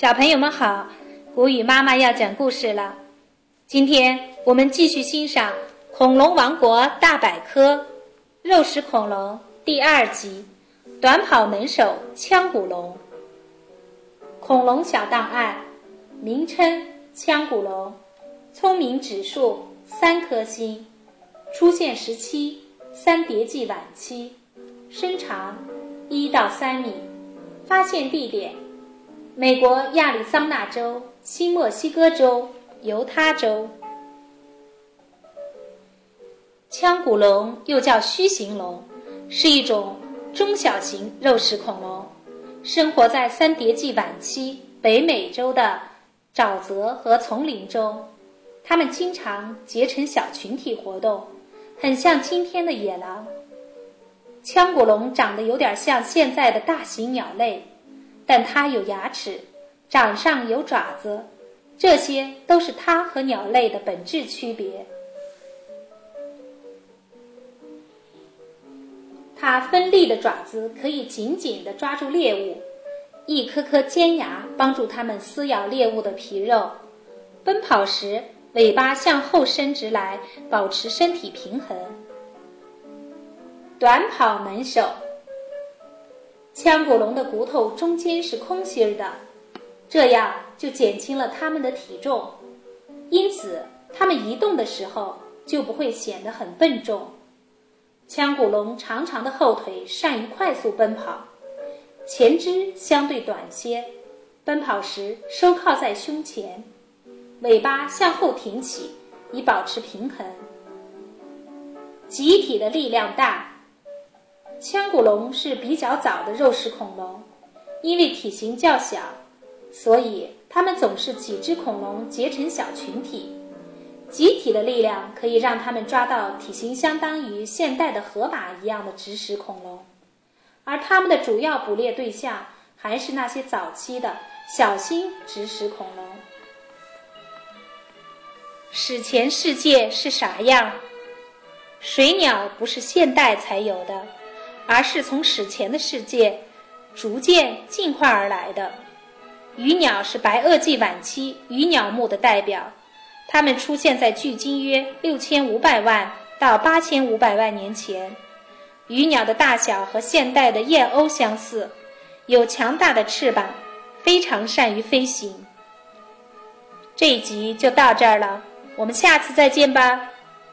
小朋友们好，古雨妈妈要讲故事了。今天我们继续欣赏《恐龙王国大百科》肉食恐龙第二集《短跑能手腔骨龙》。恐龙小档案：名称腔骨龙，聪明指数三颗星，出现时期三叠纪晚期，身长一到三米，发现地点。美国亚利桑那州、新墨西哥州、犹他州，腔骨龙又叫须形龙，是一种中小型肉食恐龙，生活在三叠纪晚期北美洲的沼泽和丛林中。它们经常结成小群体活动，很像今天的野狼。腔骨龙长得有点像现在的大型鸟类。但它有牙齿，掌上有爪子，这些都是它和鸟类的本质区别。它锋利的爪子可以紧紧地抓住猎物，一颗颗尖牙帮助它们撕咬猎物的皮肉。奔跑时，尾巴向后伸直来，保持身体平衡。短跑能手。腔骨龙的骨头中间是空心儿的，这样就减轻了它们的体重，因此它们移动的时候就不会显得很笨重。腔骨龙长长的后腿善于快速奔跑，前肢相对短些，奔跑时收靠在胸前，尾巴向后挺起以保持平衡。集体的力量大。腔骨龙是比较早的肉食恐龙，因为体型较小，所以它们总是几只恐龙结成小群体。集体的力量可以让它们抓到体型相当于现代的河马一样的植食恐龙，而它们的主要捕猎对象还是那些早期的小型植食恐龙。史前世界是啥样？水鸟不是现代才有的。而是从史前的世界逐渐进化而来的。鱼鸟是白垩纪晚期鱼鸟目的代表，它们出现在距今约六千五百万到八千五百万年前。鱼鸟的大小和现代的燕鸥相似，有强大的翅膀，非常善于飞行。这一集就到这儿了，我们下次再见吧。